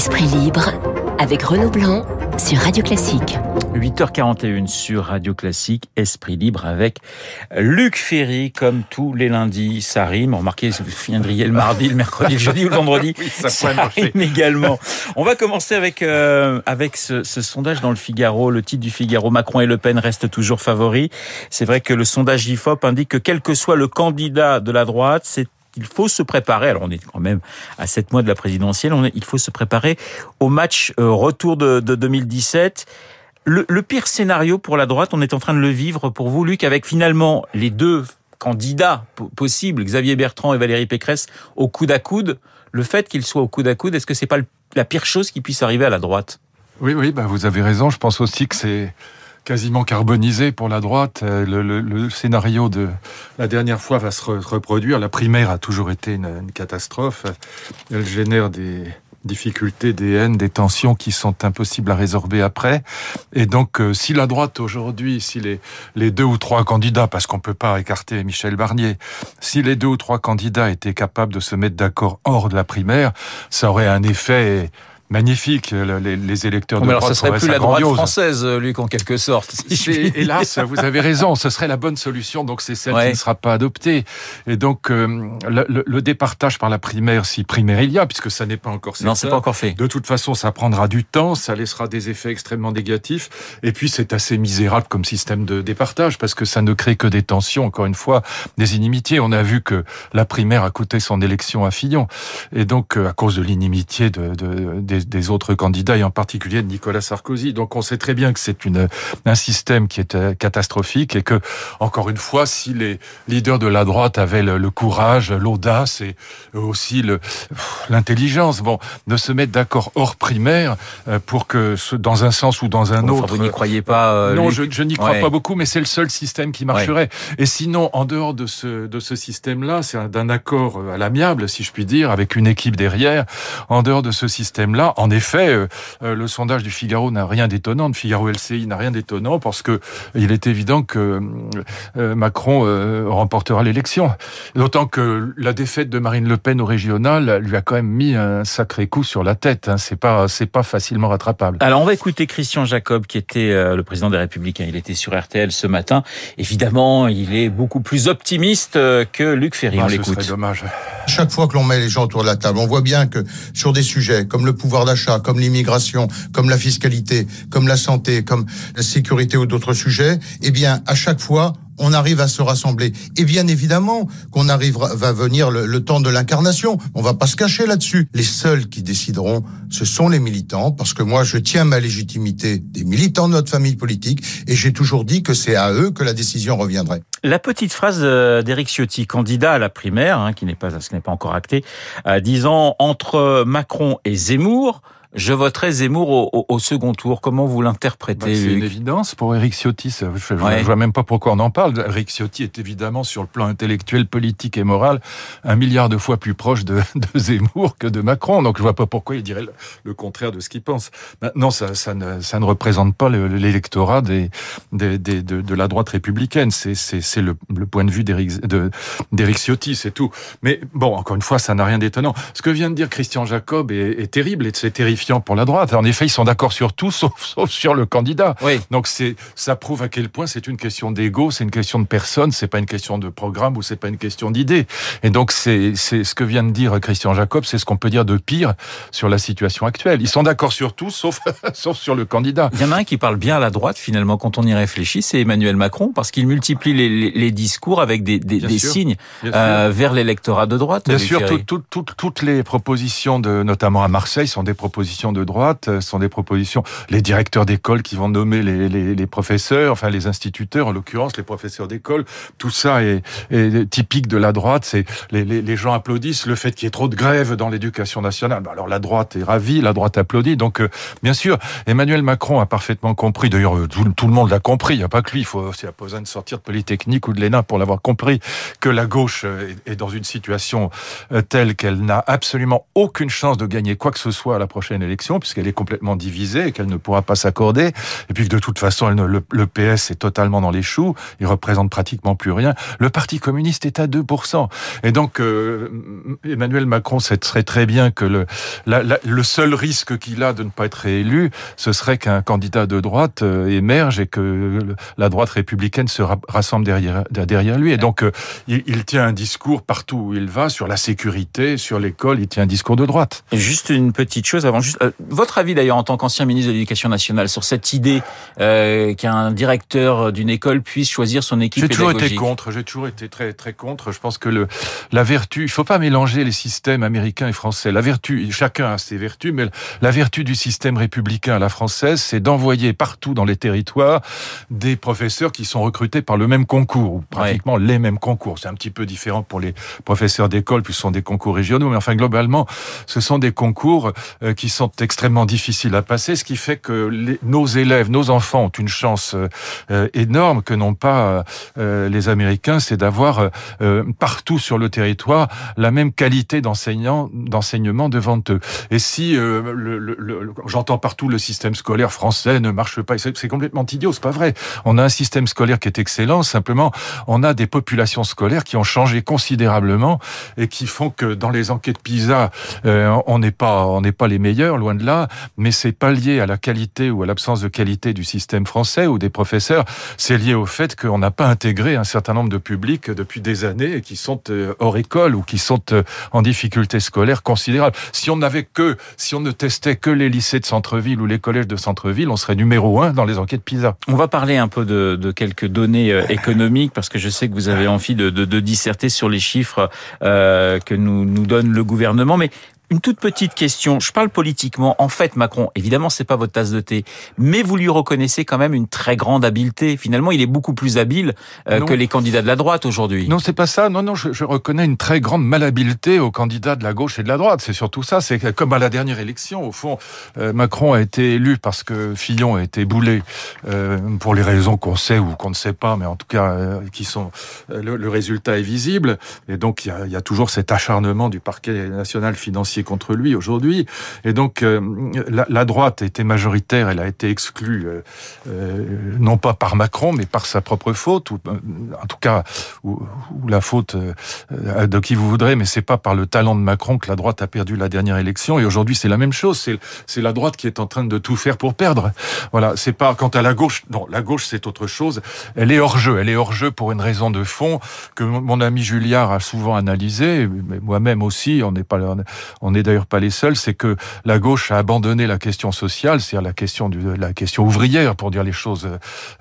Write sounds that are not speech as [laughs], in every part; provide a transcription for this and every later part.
Esprit libre avec Renaud Blanc sur Radio Classique. 8h41 sur Radio Classique, Esprit libre avec Luc Ferry, comme tous les lundis. Ça rime. Remarquez, vous viendriez le mardi, le mercredi, le jeudi ou le vendredi. [laughs] Oui, ça, rime également. On va commencer avec, euh, avec ce, ce sondage dans le Figaro. Le titre du Figaro, Macron et Le Pen restent toujours favoris. C'est vrai que le sondage IFOP indique que quel que soit le candidat de la droite, c'est il faut se préparer. Alors on est quand même à sept mois de la présidentielle. Il faut se préparer au match euh, retour de, de 2017. Le, pire scénario pour la droite, on est en train de le vivre pour vous, Luc, avec finalement les deux candidats possibles, Xavier Bertrand et Valérie Pécresse, au coude à coude. Le fait qu'ils soient au coude à coude, est-ce que c'est pas la pire chose qui puisse arriver à la droite? Oui, oui, bah vous avez raison. Je pense aussi que c'est quasiment carbonisé pour la droite. Le, le, scénario de la dernière fois va se reproduire. La primaire a toujours été une, catastrophe. Elle génère des difficultés, des haines, des tensions qui sont impossibles à résorber après. Et donc, euh, si la droite aujourd'hui, si les, les deux ou trois candidats, parce qu'on peut pas écarter Michel Barnier, si les deux ou trois candidats étaient capables de se mettre d'accord hors de la primaire, ça aurait un effet magnifique. Les, les électeurs de mais droite alors, ce serait plus la droite française, Luc, en quelque sorte. Si hélas, vous avez raison, ce serait la bonne solution, donc c'est celle ouais. qui ne sera pas adoptée. Et donc, euh, le, le, le, départage par la primaire, si primaire il y a, puisque ça n'est pas encore Non, c'est pas encore fait. De toute façon, ça prendra du temps, ça laissera des effets extrêmement négatifs. Et puis, c'est assez misérable comme système de départage, parce que ça ne crée que des tensions, encore une fois, des inimitiés. On a vu que la primaire a coûté son élection à Fillon. Et donc, euh, à cause de l'inimitié de, de, des, des, autres candidats, et en particulier de Nicolas Sarkozy. Donc, on sait très bien que c'est une, un système qui est euh, catastrophique et que, encore une fois, si les leaders de la droite avaient le, le courage, l'audace et aussi l'intelligence, bon, de se mettre d'accord hors primaire euh, pour que, dans un sens ou dans un autre. Vous n'y croyez pas euh, Non, je, je n'y crois ouais. pas beaucoup, mais c'est le seul système qui marcherait. Ouais. Et sinon, en dehors de ce, de ce système-là, c'est d'un accord à l'amiable, si je puis dire, avec une équipe derrière. En dehors de ce système-là, en effet, euh, le sondage du Figaro n'a rien d'étonnant, de Figaro LCI n'a rien d'étonnant, parce que il est évident que euh, Macron euh, remportera l'élection. D'autant que la défaite de Marine Le Pen au régional lui a quand même mis un sacré coup sur la tête. Hein. C'est pas, c'est pas facilement rattrapable. Alors on va écouter Christian Jacob, qui était euh, le président des Républicains. Il était sur RTL ce matin. Évidemment, il est beaucoup plus optimiste euh, que Luc Ferry. Ah, on l'écoute. dommage. Chaque fois que l'on met les gens autour de la table, on voit bien que sur des sujets comme le pouvoir d'achat, comme l'immigration, comme la fiscalité, comme la santé, comme la sécurité ou d'autres sujets, eh bien, à chaque fois, on arrive à se rassembler. Et bien évidemment qu'on arrivera, va venir le, temps de l'incarnation. On va pas se cacher là-dessus. Les seuls qui décideront, ce sont les militants, parce que moi, je tiens ma légitimité des militants de notre famille politique, et j'ai toujours dit que c'est à eux que la décision reviendrait. La petite phrase d'Éric Ciotti, candidat à la primaire, hein, qui n'est pas, ce n'est pas encore acté, euh, disant entre Macron et Zemmour, je voterai Zemmour au, au, au second tour. Comment vous l'interprétez bah, C'est une évidence pour Éric Ciotti. Je ne ouais. vois même pas pourquoi on en parle. Éric Ciotti est évidemment, sur le plan intellectuel, politique et moral, un milliard de fois plus proche de, [laughs] de Zemmour que de Macron. Donc je vois pas pourquoi il dirait le, le contraire de ce qu'il pense. Maintenant, ça, ça, ne, ça ne représente pas l'électorat des, des, des, de, de, la droite républicaine. C'est le, le point de vue d'Éric Ciotti, c'est tout. Mais bon, encore une fois, ça n'a rien d'étonnant. Ce que vient de dire Christian Jacob est, est terrible et c'est terrifiant pour la droite. En effet, ils sont d'accord sur tout, [laughs] sauf, sauf, sur le candidat. Oui. Donc c'est, ça prouve à quel point c'est une question d'ego, c'est une question de personne, c'est pas une question de programme ou c'est pas une question d'idée. Et donc c'est, c'est ce que vient de dire Christian Jacob, c'est ce qu'on peut dire de pire sur la situation actuelle. Ils sont d'accord sur tout, sauf, [laughs] sauf sur le candidat. Il y en a un qui parle bien à la droite finalement quand on y réfléchit, c'est Emmanuel Macron parce qu'il multiplie les, les, les, discours avec des, des, des signes euh, vers l'électorat de droite. Bien sûr, tout, tout, tout, toutes les propositions de, notamment à Marseille, sont des propositions de droite, euh, sont des propositions. Les directeurs d'école qui vont nommer les, les, professeurs, enfin les instituteurs, en l'occurrence les professeurs d'école, tout ça est, typique de la droite. C'est les, les, gens applaudissent le fait qu'il y ait trop de grèves dans l'éducation nationale. Alors la droite est ravie, la droite applaudit. Donc euh, bien sûr, Emmanuel Macron a parfaitement compris. D'ailleurs, euh, tout, le monde l'a compris. Il n'y a pas que lui. Il faut, a pas besoin de sortir de Polytechnique ou de l'ENA pour l'avoir compris que la gauche est dans une situation telle qu'elle n'a absolument aucune chance de gagner quoi que ce soit à la prochaine élection, puisqu'elle est complètement divisée et qu'elle ne pourra pas s'accorder, et puis que de toute façon, le, PS est totalement dans les choux, il représente pratiquement plus rien. Le Parti communiste est à 2%. Et donc, euh, Emmanuel Macron sait très très bien que le, le seul risque qu'il a de ne pas être réélu, ce serait qu'un candidat de droite euh, émerge et que la droite républicaine se rassemble derrière, derrière lui. Et donc, euh, il, tient un discours partout où il va sur la sécurité, sur l'école, il tient un discours de droite. juste une petite chose avant, juste, votre avis d'ailleurs en tant qu'ancien ministre de l'Éducation nationale sur cette idée euh, qu'un directeur d'une école puisse choisir son équipe J'ai toujours été contre, j'ai toujours été très très contre. Je pense que le, la vertu, il faut pas mélanger les systèmes américains et français. La vertu, chacun a ses vertus, mais la vertu du système républicain à la française, c'est d'envoyer partout dans les territoires des professeurs qui sont recrutés par le même concours, ou pratiquement les mêmes concours. C'est un petit peu différent pour les professeurs d'école, puis ce sont des concours régionaux, mais enfin globalement, ce sont des concours euh, qui sont extrêmement difficiles à passer, ce qui fait que les, nos élèves, nos enfants ont une chance euh, énorme que n'ont pas euh, les Américains, c'est d'avoir partout sur le territoire la même qualité d'enseignement devant eux. Et si le, le, j'entends partout le système scolaire français ne marche pas, c'est complètement idiot, c'est pas vrai. On a un système scolaire qui est excellent, simplement on a des populations scolaires qui ont changé considérablement et qui font que dans les enquêtes PISA, euh, on n'est pas on n'est pas les meilleurs, loin de là, mais c'est pas lié à la qualité ou à l'absence de qualité du système français ou des professeurs, c'est lié au fait qu'on n'a pas intégré un certain nombre de publics depuis des années qui sont euh, hors école ou qui sont euh, en difficulté scolaire considérable. Si on n'avait que, si on ne testait que les lycées de centre-ville ou les collèges de centre-ville, on serait numéro un dans les enquêtes PISA. On va parler un peu de, quelques données économiques parce que je sais que vous avez envie de, de, disserter sur les chiffres euh, que nous, nous donne le gouvernement. Mais une toute petite question. Je parle politiquement. En fait, Macron, évidemment, c'est pas votre tasse de thé, mais vous lui reconnaissez quand même une très grande habileté. Finalement, il est beaucoup plus habile euh, que les candidats de la droite aujourd'hui. Non, c'est pas ça. Non, non, je, je, reconnais une très grande malhabileté aux candidats de la gauche et de la droite. C'est surtout ça. C'est comme à la dernière élection, au fond, euh, Macron a été élu parce que Fillon a été boulé euh, pour les raisons qu'on sait ou qu'on ne sait pas, mais en tout cas qui sont le, le, résultat est visible. Et donc il y a, il y a toujours cet acharnement du parquet national financier contre lui aujourd'hui. Et donc, euh, la, la, droite était majoritaire, elle a été exclue, euh, euh non pas par Macron, mais par sa propre faute, ou en tout cas, ou, ou la faute de qui vous voudrez, mais c'est pas par le talent de Macron que la droite a perdu la dernière élection. Et aujourd'hui, c'est la même chose. C'est la droite qui est en train de tout faire pour perdre. Voilà, c'est pas quant à la gauche. Non, la gauche, c'est autre chose. Elle est hors jeu. Elle est hors jeu pour une raison de fond que mon ami Julliard a souvent analysé, mais moi-même aussi. On n'est pas, on on n'est d'ailleurs pas les seuls, c'est que la gauche a abandonné la question sociale, c'est-à-dire la question du, la question ouvrière, pour dire les choses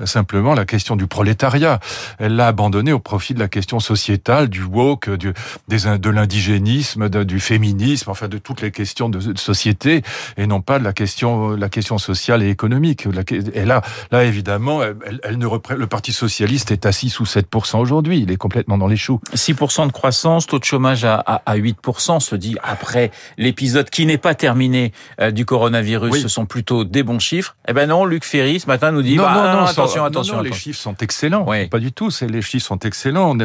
euh, simplement, la question du prolétariat. Elle l'a abandonnée au profit de la question sociétale, du woke, du, des, de l'indigénisme, du féminisme, enfin de toutes les questions de, société, et non pas de la question, la question sociale et économique. Et là, là évidemment, elle, ne le Parti socialiste est à 6 ou 7% aujourd'hui. Il est complètement dans les choux. 6% de croissance, taux de chômage à, à, à 8 on se dit après l'épisode qui n'est pas terminé euh, du coronavirus, oui. ce sont plutôt des bons chiffres. Eh ben non, Luc Ferry ce matin nous dit non, bah, non, non, attention, attention, non, attention. Les chiffres sont excellents. Oui. Pas du tout. C'est les chiffres sont excellents.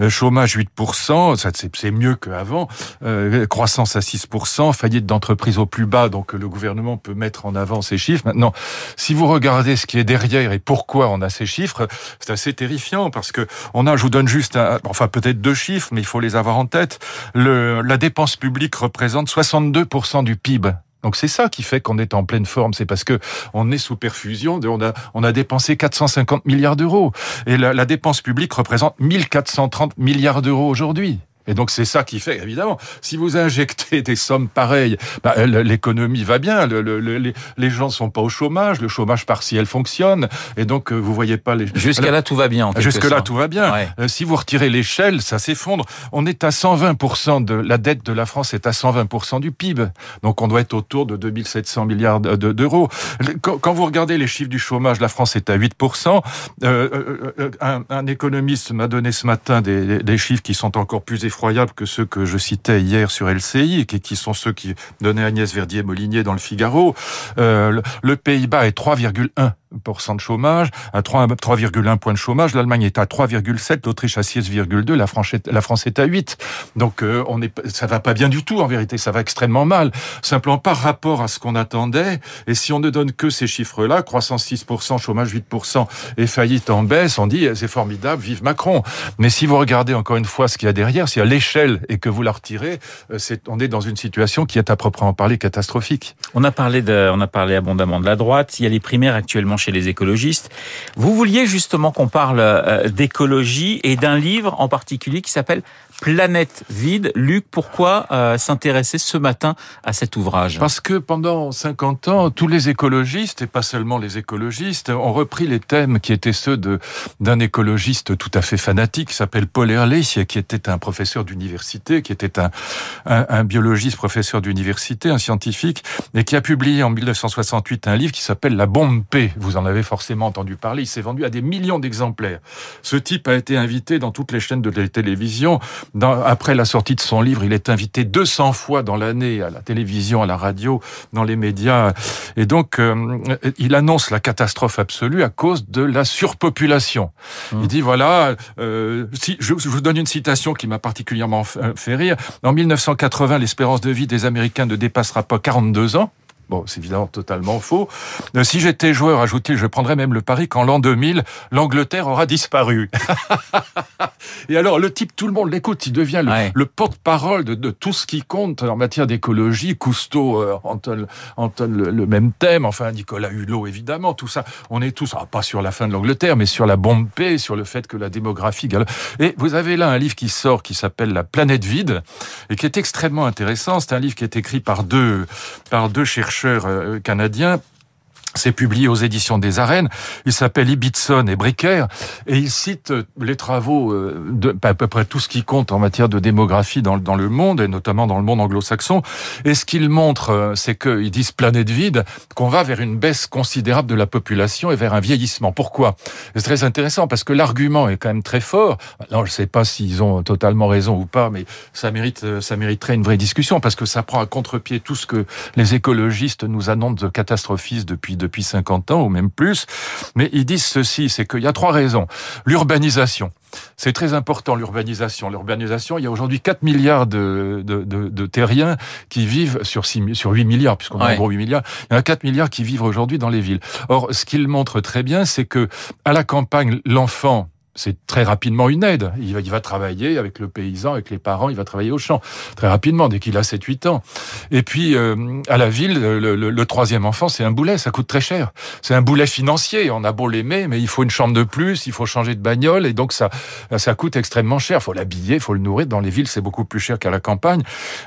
Euh, chômage 8%, ça c'est mieux qu'avant. Euh, croissance à 6%, faillite d'entreprise au plus bas. Donc le gouvernement peut mettre en avant ces chiffres. Maintenant, si vous regardez ce qui est derrière et pourquoi on a ces chiffres, c'est assez terrifiant parce que on a, je vous donne juste, un, enfin peut-être deux chiffres, mais il faut les avoir en tête. Le, la dépense publique représente 62% du PIB. Donc c'est ça qui fait qu'on est en pleine forme, c'est parce que on est sous perfusion, on a on a dépensé 450 milliards d'euros et la, la dépense publique représente 1430 milliards d'euros aujourd'hui. Et donc c'est ça qui fait, évidemment, si vous injectez des sommes pareilles, bah, l'économie va bien, le, le, le, les gens sont pas au chômage, le chômage partiel fonctionne, et donc euh, vous voyez pas les... Jusqu'à là tout va bien. Jusque là tout va bien. Ouais. Euh, si vous retirez l'échelle, ça s'effondre. On est à 120% de la dette de la France est à 120% du PIB, donc on doit être autour de 2700 milliards d'euros. Quand, vous regardez les chiffres du chômage, la France est à 8%. Euh, un, un économiste m'a donné ce matin des, des chiffres qui sont encore plus effroyables que ceux que je citais hier sur LCI, et qui sont ceux qui donnaient Agnès Verdier-Molinier dans le Figaro. Euh, le Pays-Bas est 3,1 de chômage, à 3,1 points de chômage. L'Allemagne est à 3,7, l'Autriche à 6,2, la France est, la France est à 8. Donc euh, on est, ça va pas bien du tout en vérité, ça va extrêmement mal. Simplement par rapport à ce qu'on attendait. Et si on ne donne que ces chiffres-là, croissance 6%, chômage 8% et faillite en baisse, on dit c'est formidable, vive Macron. Mais si vous regardez encore une fois ce qu'il y a derrière, si à l'échelle et que vous la retirez, euh, c'est, on est dans une situation qui est à proprement parler catastrophique. On a parlé de, on a parlé abondamment de la droite. Il y a les primaires actuellement chez les écologistes. Vous vouliez justement qu'on parle euh, d'écologie et d'un livre en particulier qui s'appelle Planète vide. Luc, pourquoi euh, s'intéresser ce matin à cet ouvrage? Parce que pendant 50 ans, tous les écologistes, et pas seulement les écologistes, ont repris les thèmes qui étaient ceux d'un écologiste tout à fait fanatique, qui s'appelle Paul Ehrlich, qui était un professeur d'université, qui était un, un, un biologiste professeur d'université, un scientifique, et qui a publié en 1968 un livre qui s'appelle La bombe P. Vous en avez forcément entendu parler. Il s'est vendu à des millions d'exemplaires. Ce type a été invité dans toutes les chaînes de télévision dans, après la sortie de son livre, il est invité 200 fois dans l'année à la télévision, à la radio, dans les médias. Et donc, euh, il annonce la catastrophe absolue à cause de la surpopulation. Mmh. Il dit, voilà, euh, si, je, je, vous donne une citation qui m'a particulièrement fait rire. En 1980, l'espérance de vie des Américains ne dépassera pas 42 ans. Bon, c'est évidemment totalement faux. Euh, si j'étais joueur, ajoute-t-il, je prendrais même le pari qu'en l'an 2000, l'Angleterre aura disparu. [laughs] Et alors, le type, tout le monde l'écoute, il devient le, ouais. le porte-parole de, de, tout ce qui compte en matière d'écologie. Cousteau euh, entonne, entonne le, le, même thème, enfin, Nicolas Hulot, évidemment, tout ça. On est tous, ah, pas sur la fin de l'Angleterre, mais sur la bombe P, sur le fait que la démographie... Et vous avez là un livre qui sort, qui s'appelle La planète vide, et qui est extrêmement intéressant. C'est un livre qui est écrit par deux, par deux chercheurs chercheurs canadiens c'est publié aux éditions des Arènes. Il s'appelle Ibitson et Bricker et il cite les travaux de à peu près tout ce qui compte en matière de démographie dans, dans le monde et notamment dans le monde anglo-saxon. Et ce qu'il montre, c'est qu'ils disent planète vide, qu'on va vers une baisse considérable de la population et vers un vieillissement. Pourquoi? C'est très intéressant parce que l'argument est quand même très fort. Alors je sais pas s'ils ont totalement raison ou pas, mais ça mérite, ça mériterait une vraie discussion parce que ça prend à contre-pied tout ce que les écologistes nous annoncent de catastrophistes depuis depuis 50 ans ou même plus. Mais ils disent ceci, c'est qu'il y a trois raisons. L'urbanisation. C'est très important l'urbanisation. L'urbanisation, il y a aujourd'hui 4 milliards de, de, de, de, terriens qui vivent sur, 6, sur 8 milliards, puisqu'on a ouais. en gros 8 milliards. Il y en a 4 milliards qui vivent aujourd'hui dans les villes. Or, ce qu'il montre très bien, c'est que à la campagne, l'enfant c'est très rapidement une aide. Il va, il va travailler avec le paysan, avec les parents, il va travailler au champ. Très rapidement, dès qu'il a 7-8 ans. Et puis, euh, à la ville, le, le, le troisième enfant, c'est un boulet, ça coûte très cher. C'est un boulet financier, on a beau l'aimer, mais il faut une chambre de plus, il faut changer de bagnole, et donc ça, ça coûte extrêmement cher. Il faut l'habiller, il faut le nourrir. Dans les villes, c'est beaucoup plus cher qu'à la campagne.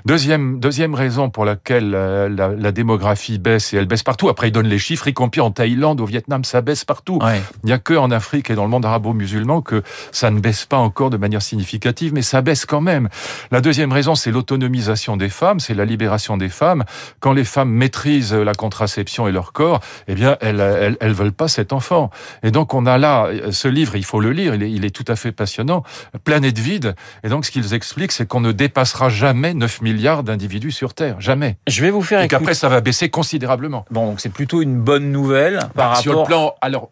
Deuxième, deuxième raison pour laquelle la, la, la, démographie baisse, et elle baisse partout. Après, il donne les chiffres, y compris en Thaïlande, au Vietnam, ça baisse partout. Ouais. Il n'y a que en Afrique et dans le monde arabo-musulman que ça ne baisse pas encore de manière significative, mais ça baisse quand même. La deuxième raison, c'est l'autonomisation des femmes, c'est la libération des femmes. Quand les femmes maîtrisent la contraception et leur corps, eh bien, elles, elles, elles veulent pas cet enfant. Et donc, on a là, ce livre, il faut le lire, il est, il est tout à fait passionnant. Planète vide. Et donc, ce qu'ils expliquent, c'est qu'on ne dépassera jamais 9 milliards d'individus sur Terre. Jamais. Je vais vous faire Et qu'après, ça va baisser considérablement. Bon, donc c'est plutôt une bonne nouvelle par bah, rapport... Sur le plan, alors,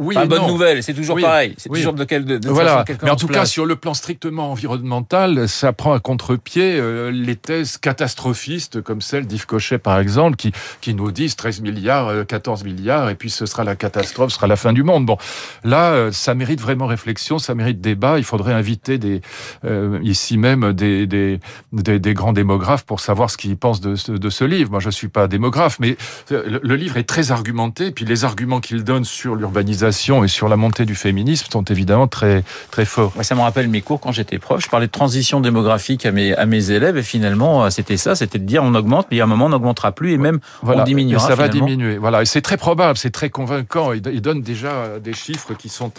oui, pas bonne non. nouvelle, c'est toujours oui. pareil. C'est oui. toujours de quel de, de voilà. Mais en tout cas, sur le plan strictement environnemental, ça prend à contre-pied euh, les thèses catastrophistes comme celle d'Yves Cochet par exemple, qui qui nous disent 13 milliards, euh, 14 milliards, et puis ce sera la catastrophe, ce sera la fin du monde. Bon, là, euh, ça mérite vraiment réflexion, ça mérite débat. Il faudrait inviter des euh, ici même des, des, des, des grands démographes pour savoir ce qu'ils pensent de ce, de ce livre. Moi, je suis pas démographe, mais le, le livre est très argumenté. Puis les arguments qu'il donne sur l'urbanisation et sur la montée du féminisme sont évidemment très très forts. Ça me rappelle mes cours quand j'étais prof. Je parlais de transition démographique à mes à mes élèves et finalement euh, c'était ça, c'était de dire on augmente, mais a un moment on n'augmentera plus et même voilà. on diminuera. Et ça finalement. va diminuer. Voilà, et c'est très probable, c'est très convaincant. Il, il, donne déjà des chiffres qui sont.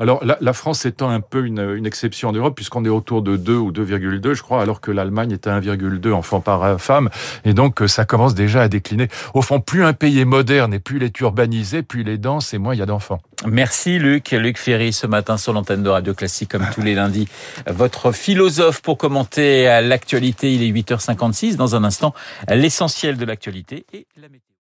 Alors la, la France étant un peu une, une exception en Europe puisqu'on est autour de 2 ou 2,2, je crois, alors que l'Allemagne est à 1,2 enfants par femme, et donc ça commence déjà à décliner. Au fond, plus un pays est moderne et plus il est urbanisé, plus il est dense et moins il y a d'enfants. Merci Luc. Luc Ferry ce matin sur l'antenne de Radio Classique comme tous les lundis. Votre philosophe pour commenter l'actualité. Il est 8h56. Dans un instant, l'essentiel de l'actualité et la météo.